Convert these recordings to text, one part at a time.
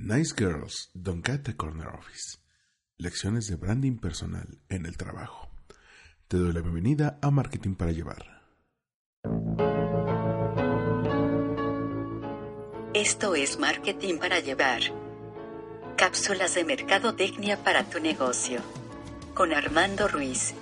Nice Girls Don't Get the Corner Office. Lecciones de branding personal en el trabajo. Te doy la bienvenida a Marketing para Llevar. Esto es Marketing para Llevar. Cápsulas de mercadotecnia para tu negocio. Con Armando Ruiz.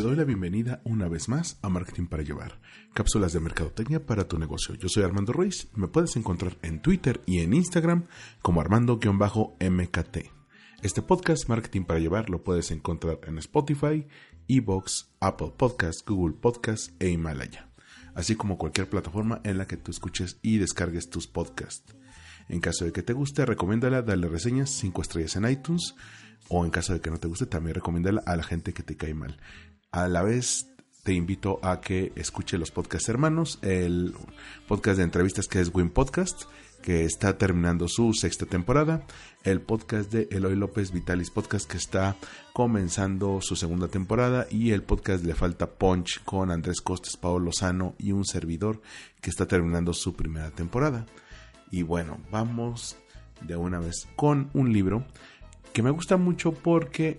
Te doy la bienvenida una vez más a Marketing para Llevar, cápsulas de mercadotecnia para tu negocio. Yo soy Armando Ruiz, me puedes encontrar en Twitter y en Instagram como Armando-MKT. Este podcast Marketing para Llevar lo puedes encontrar en Spotify, Evox, Apple Podcasts, Google Podcasts e Himalaya, así como cualquier plataforma en la que tú escuches y descargues tus podcasts. En caso de que te guste, recomiéndala, dale reseñas 5 estrellas en iTunes o en caso de que no te guste, también recomiéndala a la gente que te cae mal. A la vez te invito a que escuche los podcasts hermanos, el podcast de entrevistas que es Win Podcast, que está terminando su sexta temporada, el podcast de Eloy López Vitalis Podcast que está comenzando su segunda temporada y el podcast Le Falta Punch con Andrés Costes, Paolo Lozano y un servidor que está terminando su primera temporada. Y bueno, vamos de una vez con un libro que me gusta mucho porque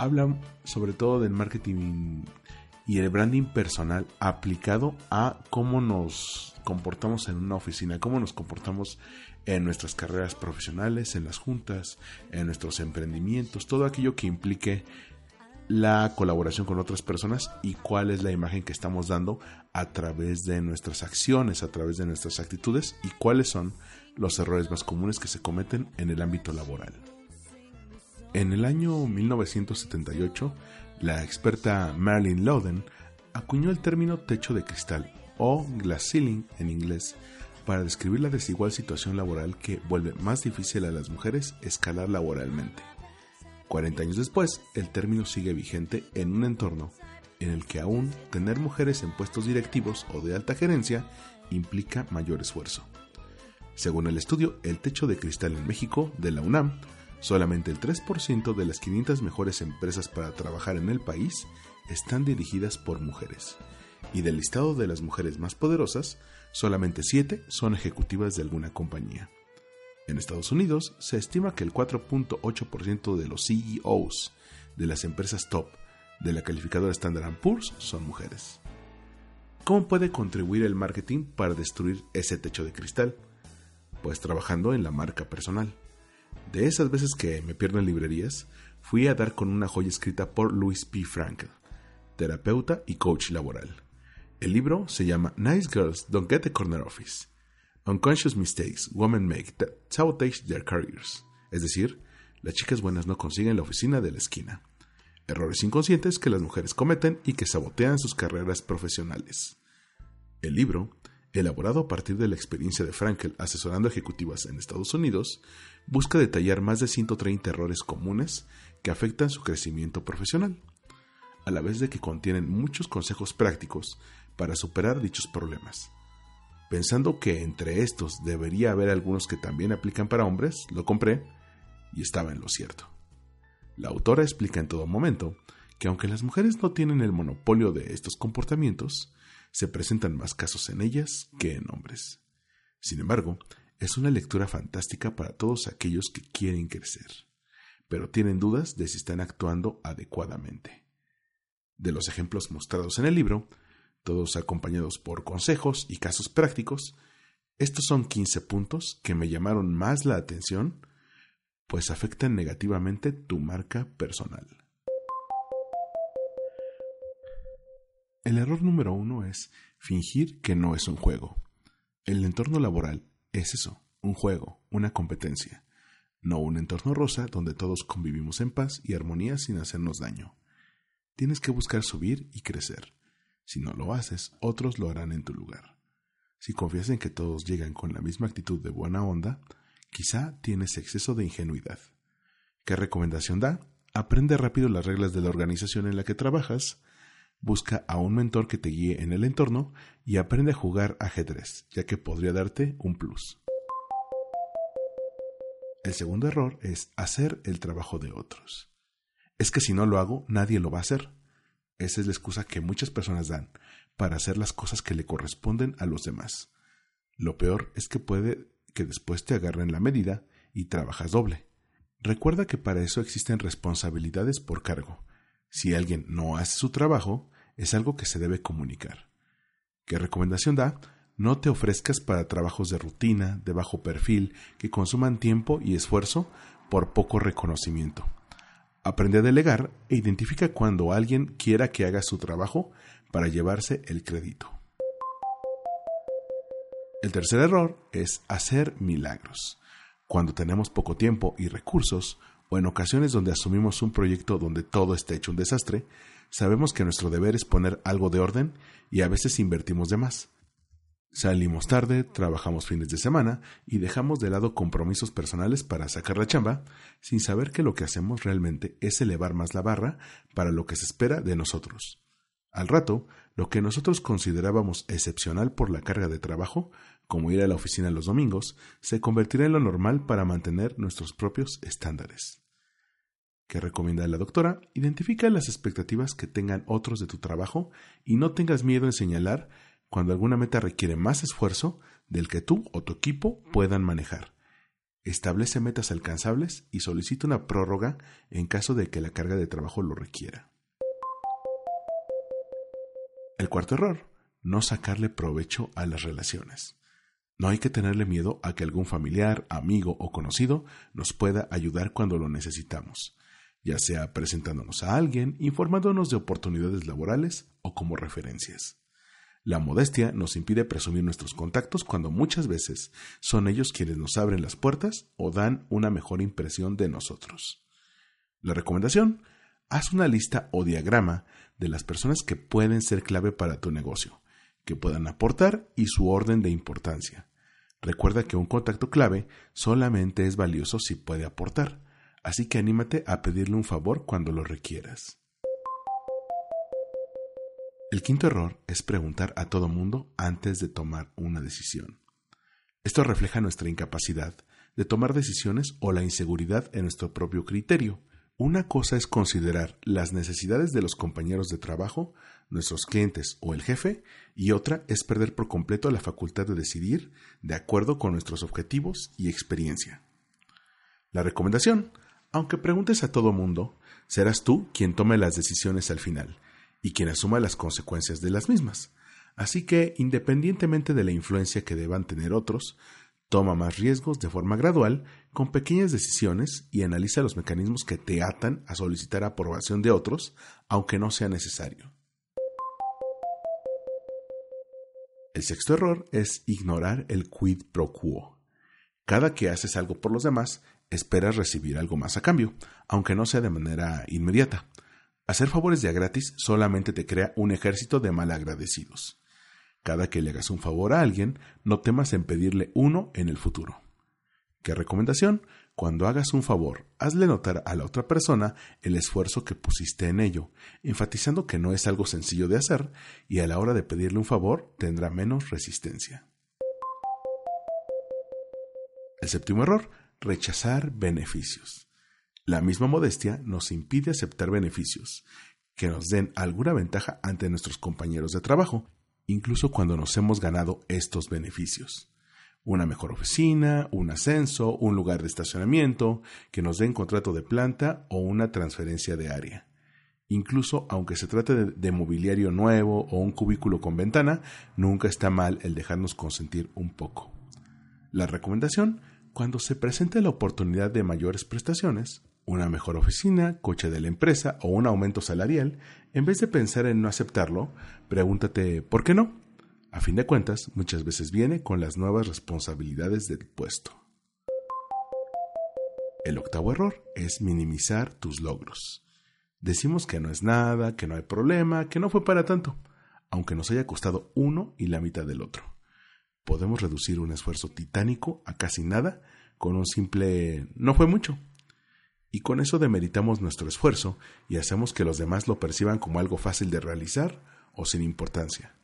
habla sobre todo del marketing y el branding personal aplicado a cómo nos comportamos en una oficina, cómo nos comportamos en nuestras carreras profesionales, en las juntas, en nuestros emprendimientos, todo aquello que implique la colaboración con otras personas y cuál es la imagen que estamos dando a través de nuestras acciones, a través de nuestras actitudes y cuáles son los errores más comunes que se cometen en el ámbito laboral. En el año 1978, la experta Marilyn Loden acuñó el término techo de cristal o glass ceiling en inglés para describir la desigual situación laboral que vuelve más difícil a las mujeres escalar laboralmente. 40 años después, el término sigue vigente en un entorno en el que aún tener mujeres en puestos directivos o de alta gerencia implica mayor esfuerzo. Según el estudio El techo de cristal en México de la UNAM, Solamente el 3% de las 500 mejores empresas para trabajar en el país están dirigidas por mujeres. Y del listado de las mujeres más poderosas, solamente 7 son ejecutivas de alguna compañía. En Estados Unidos se estima que el 4.8% de los CEOs de las empresas top de la calificadora Standard Poor's son mujeres. ¿Cómo puede contribuir el marketing para destruir ese techo de cristal? Pues trabajando en la marca personal. De esas veces que me pierdo en librerías, fui a dar con una joya escrita por Louis P. Frankel, terapeuta y coach laboral. El libro se llama Nice Girls Don't Get the Corner Office. Unconscious Mistakes Women Make That Sabotage Their Careers. Es decir, las chicas buenas no consiguen la oficina de la esquina. Errores inconscientes que las mujeres cometen y que sabotean sus carreras profesionales. El libro elaborado a partir de la experiencia de Frankel asesorando ejecutivas en Estados Unidos, busca detallar más de 130 errores comunes que afectan su crecimiento profesional, a la vez de que contienen muchos consejos prácticos para superar dichos problemas. Pensando que entre estos debería haber algunos que también aplican para hombres, lo compré y estaba en lo cierto. La autora explica en todo momento que aunque las mujeres no tienen el monopolio de estos comportamientos, se presentan más casos en ellas que en hombres. Sin embargo, es una lectura fantástica para todos aquellos que quieren crecer, pero tienen dudas de si están actuando adecuadamente. De los ejemplos mostrados en el libro, todos acompañados por consejos y casos prácticos, estos son 15 puntos que me llamaron más la atención, pues afectan negativamente tu marca personal. El error número uno es fingir que no es un juego. El entorno laboral es eso, un juego, una competencia. no un entorno rosa donde todos convivimos en paz y armonía sin hacernos daño. Tienes que buscar subir y crecer. Si no lo haces, otros lo harán en tu lugar. Si confías en que todos llegan con la misma actitud de buena onda, quizá tienes exceso de ingenuidad. ¿Qué recomendación da? Aprende rápido las reglas de la organización en la que trabajas, busca a un mentor que te guíe en el entorno y aprende a jugar ajedrez, ya que podría darte un plus. El segundo error es hacer el trabajo de otros. Es que si no lo hago, nadie lo va a hacer. Esa es la excusa que muchas personas dan para hacer las cosas que le corresponden a los demás. Lo peor es que puede que después te agarren la medida y trabajas doble. Recuerda que para eso existen responsabilidades por cargo. Si alguien no hace su trabajo, es algo que se debe comunicar. ¿Qué recomendación da? No te ofrezcas para trabajos de rutina, de bajo perfil, que consuman tiempo y esfuerzo por poco reconocimiento. Aprende a delegar e identifica cuando alguien quiera que haga su trabajo para llevarse el crédito. El tercer error es hacer milagros. Cuando tenemos poco tiempo y recursos, o en ocasiones donde asumimos un proyecto donde todo está hecho un desastre, sabemos que nuestro deber es poner algo de orden y a veces invertimos de más. Salimos tarde, trabajamos fines de semana y dejamos de lado compromisos personales para sacar la chamba, sin saber que lo que hacemos realmente es elevar más la barra para lo que se espera de nosotros. Al rato, lo que nosotros considerábamos excepcional por la carga de trabajo, como ir a la oficina los domingos, se convertirá en lo normal para mantener nuestros propios estándares. ¿Qué recomienda la doctora? Identifica las expectativas que tengan otros de tu trabajo y no tengas miedo en señalar cuando alguna meta requiere más esfuerzo del que tú o tu equipo puedan manejar. Establece metas alcanzables y solicita una prórroga en caso de que la carga de trabajo lo requiera. El cuarto error, no sacarle provecho a las relaciones. No hay que tenerle miedo a que algún familiar, amigo o conocido nos pueda ayudar cuando lo necesitamos, ya sea presentándonos a alguien, informándonos de oportunidades laborales o como referencias. La modestia nos impide presumir nuestros contactos cuando muchas veces son ellos quienes nos abren las puertas o dan una mejor impresión de nosotros. La recomendación, haz una lista o diagrama de las personas que pueden ser clave para tu negocio, que puedan aportar y su orden de importancia. Recuerda que un contacto clave solamente es valioso si puede aportar, así que anímate a pedirle un favor cuando lo requieras. El quinto error es preguntar a todo mundo antes de tomar una decisión. Esto refleja nuestra incapacidad de tomar decisiones o la inseguridad en nuestro propio criterio. Una cosa es considerar las necesidades de los compañeros de trabajo, nuestros clientes o el jefe, y otra es perder por completo la facultad de decidir de acuerdo con nuestros objetivos y experiencia. La recomendación, aunque preguntes a todo mundo, serás tú quien tome las decisiones al final y quien asuma las consecuencias de las mismas. Así que, independientemente de la influencia que deban tener otros, toma más riesgos de forma gradual, con pequeñas decisiones y analiza los mecanismos que te atan a solicitar aprobación de otros, aunque no sea necesario. El sexto error es ignorar el quid pro quo. Cada que haces algo por los demás, esperas recibir algo más a cambio, aunque no sea de manera inmediata. Hacer favores ya gratis solamente te crea un ejército de malagradecidos. Cada que le hagas un favor a alguien, no temas en pedirle uno en el futuro. ¿Qué recomendación? Cuando hagas un favor, hazle notar a la otra persona el esfuerzo que pusiste en ello, enfatizando que no es algo sencillo de hacer y a la hora de pedirle un favor tendrá menos resistencia. El séptimo error, rechazar beneficios. La misma modestia nos impide aceptar beneficios que nos den alguna ventaja ante nuestros compañeros de trabajo, incluso cuando nos hemos ganado estos beneficios. Una mejor oficina, un ascenso, un lugar de estacionamiento, que nos den contrato de planta o una transferencia de área. Incluso aunque se trate de, de, mobiliario nuevo o un cubículo con ventana, nunca está mal el dejarnos consentir un poco. La recomendación, cuando se presente la oportunidad de mayores prestaciones, una mejor oficina, coche de la empresa o un aumento salarial, en vez de pensar en no aceptarlo, pregúntate ¿por qué no? A fin de cuentas, muchas veces viene con las nuevas responsabilidades del puesto. El octavo error es minimizar tus logros. Decimos que no es nada, que no hay problema, que no fue para tanto, aunque nos haya costado uno y la mitad del otro. Podemos reducir un esfuerzo titánico a casi nada con un simple no fue mucho. Y con eso demeritamos nuestro esfuerzo y hacemos que los demás lo perciban como algo fácil de realizar o sin importancia.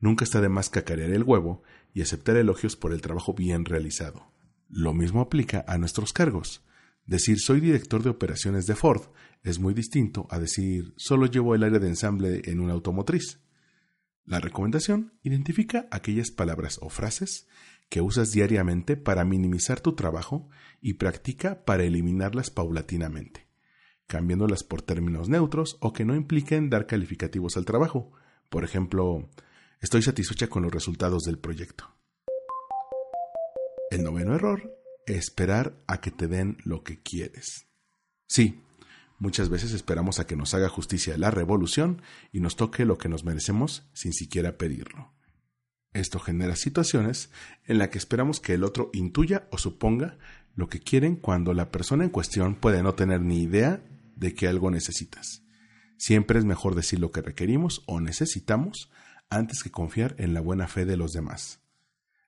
Nunca está de más cacarear el huevo y aceptar elogios por el trabajo bien realizado. Lo mismo aplica a nuestros cargos. Decir soy director de operaciones de Ford es muy distinto a decir solo llevo el área de ensamble en una automotriz. La recomendación identifica aquellas palabras o frases que usas diariamente para minimizar tu trabajo y practica para eliminarlas paulatinamente, cambiándolas por términos neutros o que no impliquen dar calificativos al trabajo. Por ejemplo, estoy satisfecha con los resultados del proyecto. El noveno error, esperar a que te den lo que quieres. Sí, muchas veces esperamos a que nos haga justicia la revolución y nos toque lo que nos merecemos sin siquiera pedirlo. Esto genera situaciones en las que esperamos que el otro intuya o suponga lo que quieren cuando la persona en cuestión puede no tener ni idea de que algo necesitas. Siempre es mejor decir lo que requerimos o necesitamos antes que confiar en la buena fe de los demás.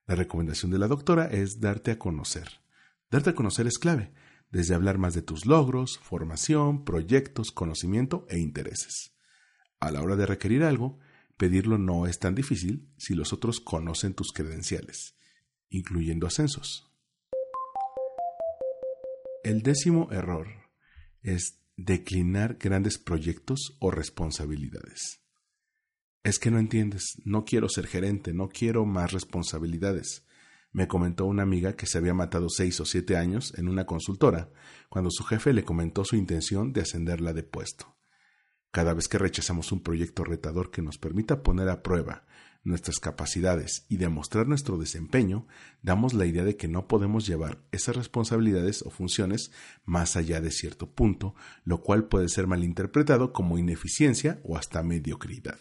La recomendación de la doctora es darte a conocer. Darte a conocer es clave, desde hablar más de tus logros, formación, proyectos, conocimiento e intereses. A la hora de requerir algo, pedirlo no es tan difícil si los otros conocen tus credenciales, incluyendo ascensos. El décimo error es declinar grandes proyectos o responsabilidades. Es que no entiendes, no quiero ser gerente, no quiero más responsabilidades. Me comentó una amiga que se había matado seis o siete años en una consultora, cuando su jefe le comentó su intención de ascenderla de puesto. Cada vez que rechazamos un proyecto retador que nos permita poner a prueba nuestras capacidades y demostrar nuestro desempeño, damos la idea de que no podemos llevar esas responsabilidades o funciones más allá de cierto punto, lo cual puede ser malinterpretado como ineficiencia o hasta mediocridad.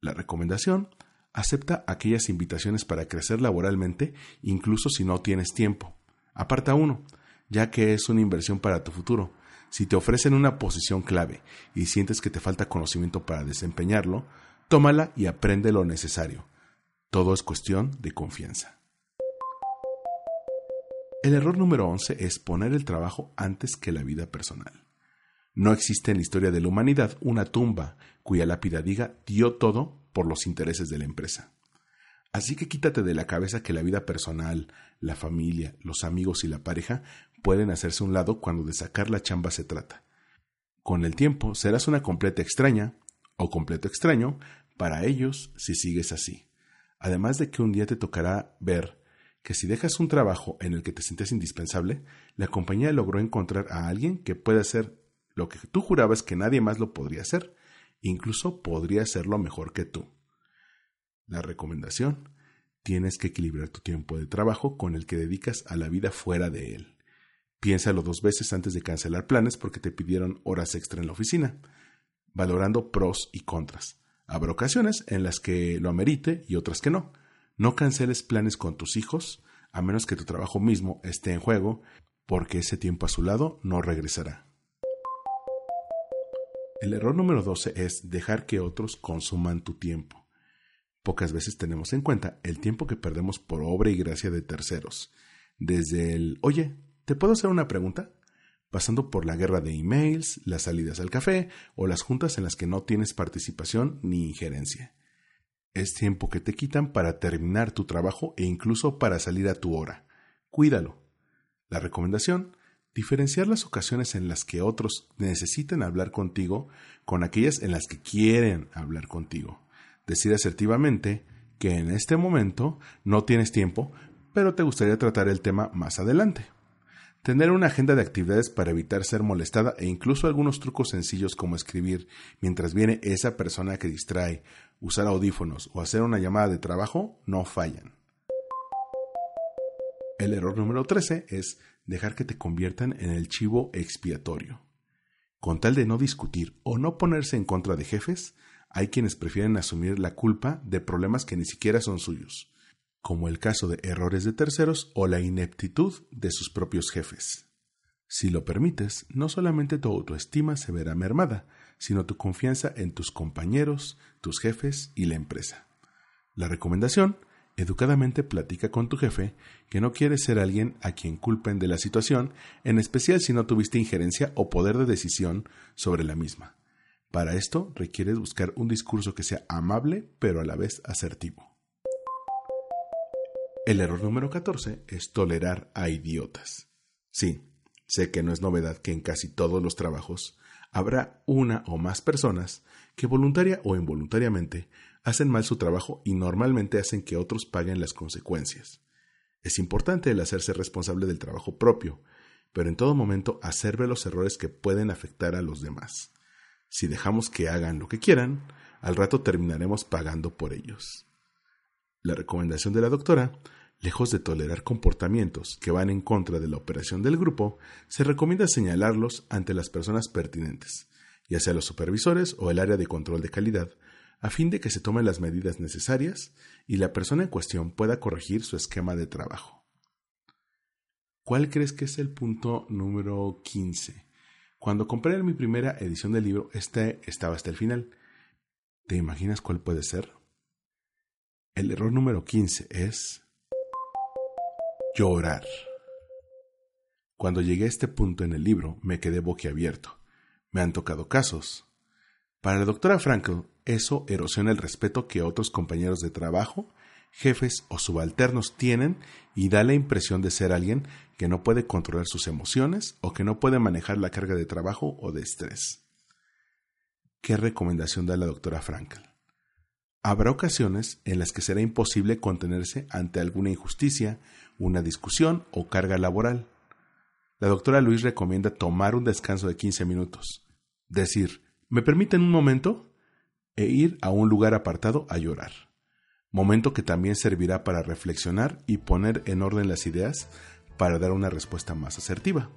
La recomendación acepta aquellas invitaciones para crecer laboralmente incluso si no tienes tiempo. Aparta uno, ya que es una inversión para tu futuro si te ofrecen una posición clave y sientes que te falta conocimiento para desempeñarlo, tómala y aprende lo necesario. Todo es cuestión de confianza. El error número 11 es poner el trabajo antes que la vida personal. No existe en la historia de la humanidad una tumba cuya lápida diga dio todo por los intereses de la empresa. Así que quítate de la cabeza que la vida personal, la familia, los amigos y la pareja pueden hacerse un lado cuando de sacar la chamba se trata. Con el tiempo serás una completa extraña o completo extraño para ellos si sigues así. Además de que un día te tocará ver que si dejas un trabajo en el que te sientes indispensable, la compañía logró encontrar a alguien que puede hacer lo que tú jurabas que nadie más lo podría hacer, incluso podría hacerlo mejor que tú. La recomendación, tienes que equilibrar tu tiempo de trabajo con el que dedicas a la vida fuera de él. Piénsalo dos veces antes de cancelar planes porque te pidieron horas extra en la oficina, valorando pros y contras. Habrá ocasiones en las que lo amerite y otras que no. No canceles planes con tus hijos, a menos que tu trabajo mismo esté en juego, porque ese tiempo a su lado no regresará. El error número 12 es dejar que otros consuman tu tiempo. Pocas veces tenemos en cuenta el tiempo que perdemos por obra y gracia de terceros. Desde el, oye, ¿te puedo hacer una pregunta? pasando por la guerra de emails, las salidas al café o las juntas en las que no tienes participación ni injerencia. Es tiempo que te quitan para terminar tu trabajo e incluso para salir a tu hora. Cuídalo. La recomendación, diferenciar las ocasiones en las que otros necesitan hablar contigo con aquellas en las que quieren hablar contigo decir asertivamente que en este momento no tienes tiempo, pero te gustaría tratar el tema más adelante. Tener una agenda de actividades para evitar ser molestada e incluso algunos trucos sencillos como escribir mientras viene esa persona que distrae, usar audífonos o hacer una llamada de trabajo no fallan. El error número 13 es dejar que te conviertan en el chivo expiatorio. Con tal de no discutir o no ponerse en contra de jefes, hay quienes prefieren asumir la culpa de problemas que ni siquiera son suyos, como el caso de errores de terceros o la ineptitud de sus propios jefes. Si lo permites, no solamente tu autoestima se verá mermada, sino tu confianza en tus compañeros, tus jefes y la empresa. La recomendación, educadamente platica con tu jefe que no quieres ser alguien a quien culpen de la situación, en especial si no tuviste injerencia o poder de decisión sobre la misma. Para esto requieres buscar un discurso que sea amable pero a la vez asertivo. El error número 14 es tolerar a idiotas. Sí, sé que no es novedad que en casi todos los trabajos habrá una o más personas que voluntaria o involuntariamente hacen mal su trabajo y normalmente hacen que otros paguen las consecuencias. Es importante el hacerse responsable del trabajo propio, pero en todo momento hacer ver los errores que pueden afectar a los demás. Si dejamos que hagan lo que quieran, al rato terminaremos pagando por ellos. La recomendación de la doctora Lejos de tolerar comportamientos que van en contra de la operación del grupo, se recomienda señalarlos ante las personas pertinentes, ya sea los supervisores o el área de control de calidad, a fin de que se tomen las medidas necesarias y la persona en cuestión pueda corregir su esquema de trabajo. ¿Cuál crees que es el punto número 15? Cuando compré mi primera edición del libro, este estaba hasta el final. ¿Te imaginas cuál puede ser? El error número 15 es llorar. Cuando llegué a este punto en el libro, me quedé boquiabierto. Me han tocado casos. Para la doctora Frankl, eso erosiona el respeto que otros compañeros de trabajo, jefes o subalternos tienen y da la impresión de ser alguien que no puede controlar sus emociones o que no puede manejar la carga de trabajo o de estrés. ¿Qué recomendación da la doctora Frankl? Habrá ocasiones en las que será imposible contenerse ante alguna injusticia, una discusión o carga laboral. La doctora Luis recomienda tomar un descanso de 15 minutos, decir, ¿me permiten un momento? E ir a un lugar apartado a llorar. Momento que también servirá para reflexionar y poner en orden las ideas para dar una respuesta más asertiva.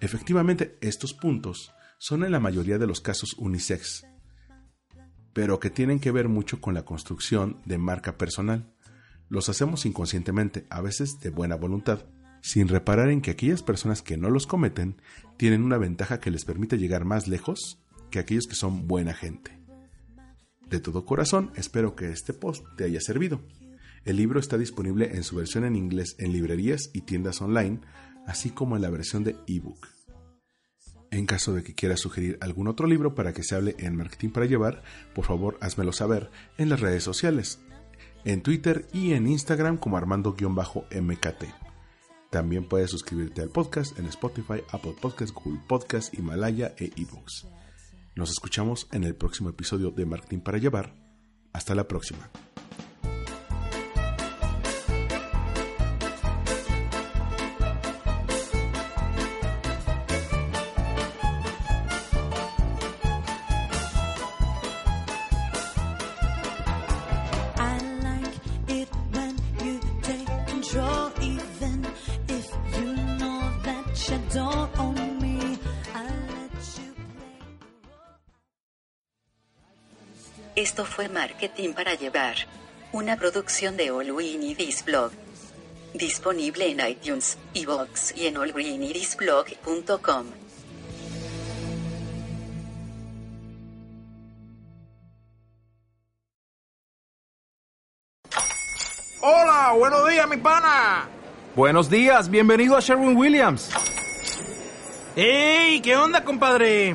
Efectivamente, estos puntos son en la mayoría de los casos unisex, pero que tienen que ver mucho con la construcción de marca personal. Los hacemos inconscientemente, a veces de buena voluntad, sin reparar en que aquellas personas que no los cometen tienen una ventaja que les permite llegar más lejos que aquellos que son buena gente. De todo corazón, espero que este post te haya servido. El libro está disponible en su versión en inglés en librerías y tiendas online, así como en la versión de ebook. En caso de que quieras sugerir algún otro libro para que se hable en Marketing para Llevar, por favor házmelo saber en las redes sociales, en Twitter y en Instagram como Armando-MKT. También puedes suscribirte al podcast en Spotify, Apple Podcasts, Google Podcasts, Himalaya e eBooks. Nos escuchamos en el próximo episodio de Marketing para Llevar. Hasta la próxima. Esto fue Marketing para Llevar. Una producción de All y Blog. Disponible en iTunes, iVoox y en allgreenidisblog.com. Hola, buenos días, mi pana. Buenos días, bienvenido a Sherwin Williams. ¡Ey! ¿Qué onda, compadre?